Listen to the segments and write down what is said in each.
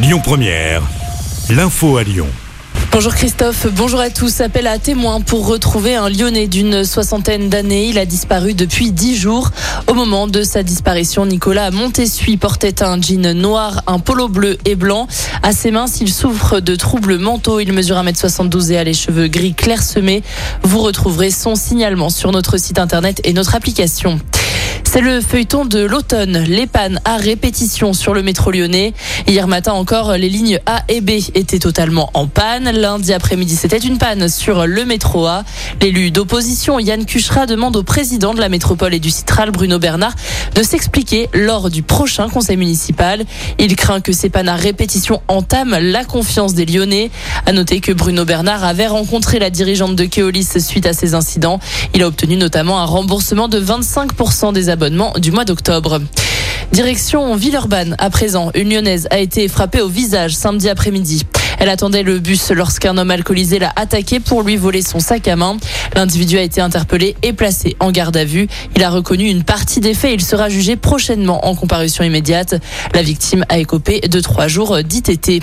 Lyon Première, l'info à Lyon. Bonjour Christophe, bonjour à tous. Appel à témoins pour retrouver un Lyonnais d'une soixantaine d'années. Il a disparu depuis dix jours. Au moment de sa disparition, Nicolas Montessuie portait un jean noir, un polo bleu et blanc. À ses mains, s'il souffre de troubles mentaux, il mesure 1m72 et a les cheveux gris clairsemés. Vous retrouverez son signalement sur notre site internet et notre application. C'est le feuilleton de l'automne. Les pannes à répétition sur le métro lyonnais. Hier matin encore, les lignes A et B étaient totalement en panne. Lundi après-midi, c'était une panne sur le métro A. L'élu d'opposition, Yann Cuchera, demande au président de la métropole et du Citral, Bruno Bernard, de s'expliquer lors du prochain conseil municipal. Il craint que ces pannes à répétition entament la confiance des Lyonnais. À noter que Bruno Bernard avait rencontré la dirigeante de Keolis suite à ces incidents. Il a obtenu notamment un remboursement de 25% des abonnements du mois d'octobre. Direction Villeurbanne. À présent, une lyonnaise a été frappée au visage samedi après-midi. Elle attendait le bus lorsqu'un homme alcoolisé l'a attaqué pour lui voler son sac à main. L'individu a été interpellé et placé en garde à vue. Il a reconnu une partie des faits. Il sera jugé prochainement en comparution immédiate. La victime a écopé de trois jours d'ITT.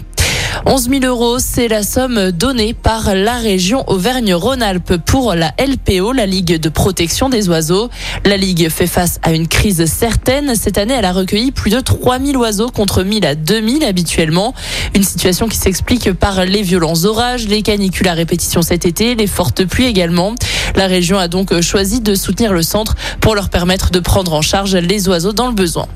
11 000 euros, c'est la somme donnée par la région Auvergne-Rhône-Alpes pour la LPO, la Ligue de protection des oiseaux. La Ligue fait face à une crise certaine. Cette année, elle a recueilli plus de 3 000 oiseaux contre 1 000 à 2 000 habituellement. Une situation qui s'explique par les violents orages, les canicules à répétition cet été, les fortes pluies également. La région a donc choisi de soutenir le centre pour leur permettre de prendre en charge les oiseaux dans le besoin.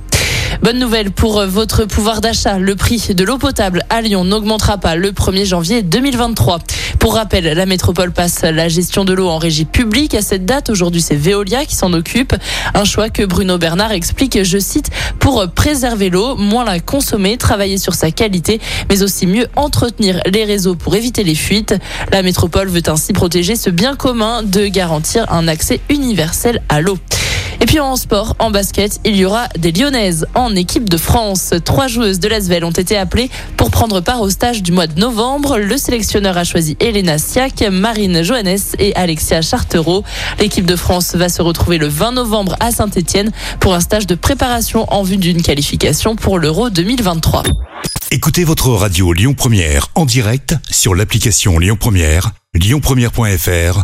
Bonne nouvelle pour votre pouvoir d'achat. Le prix de l'eau potable à Lyon n'augmentera pas le 1er janvier 2023. Pour rappel, la métropole passe la gestion de l'eau en régie publique. À cette date, aujourd'hui, c'est Veolia qui s'en occupe. Un choix que Bruno Bernard explique, je cite, pour préserver l'eau, moins la consommer, travailler sur sa qualité, mais aussi mieux entretenir les réseaux pour éviter les fuites. La métropole veut ainsi protéger ce bien commun de garantir un accès universel à l'eau. Et puis en sport, en basket, il y aura des Lyonnaises en équipe de France. Trois joueuses de l'Asvel ont été appelées pour prendre part au stage du mois de novembre. Le sélectionneur a choisi Elena Siak, Marine Johannes et Alexia Chartereau. L'équipe de France va se retrouver le 20 novembre à Saint-Etienne pour un stage de préparation en vue d'une qualification pour l'Euro 2023. Écoutez votre radio Lyon Première en direct sur l'application Lyon Première, lyonpremière.fr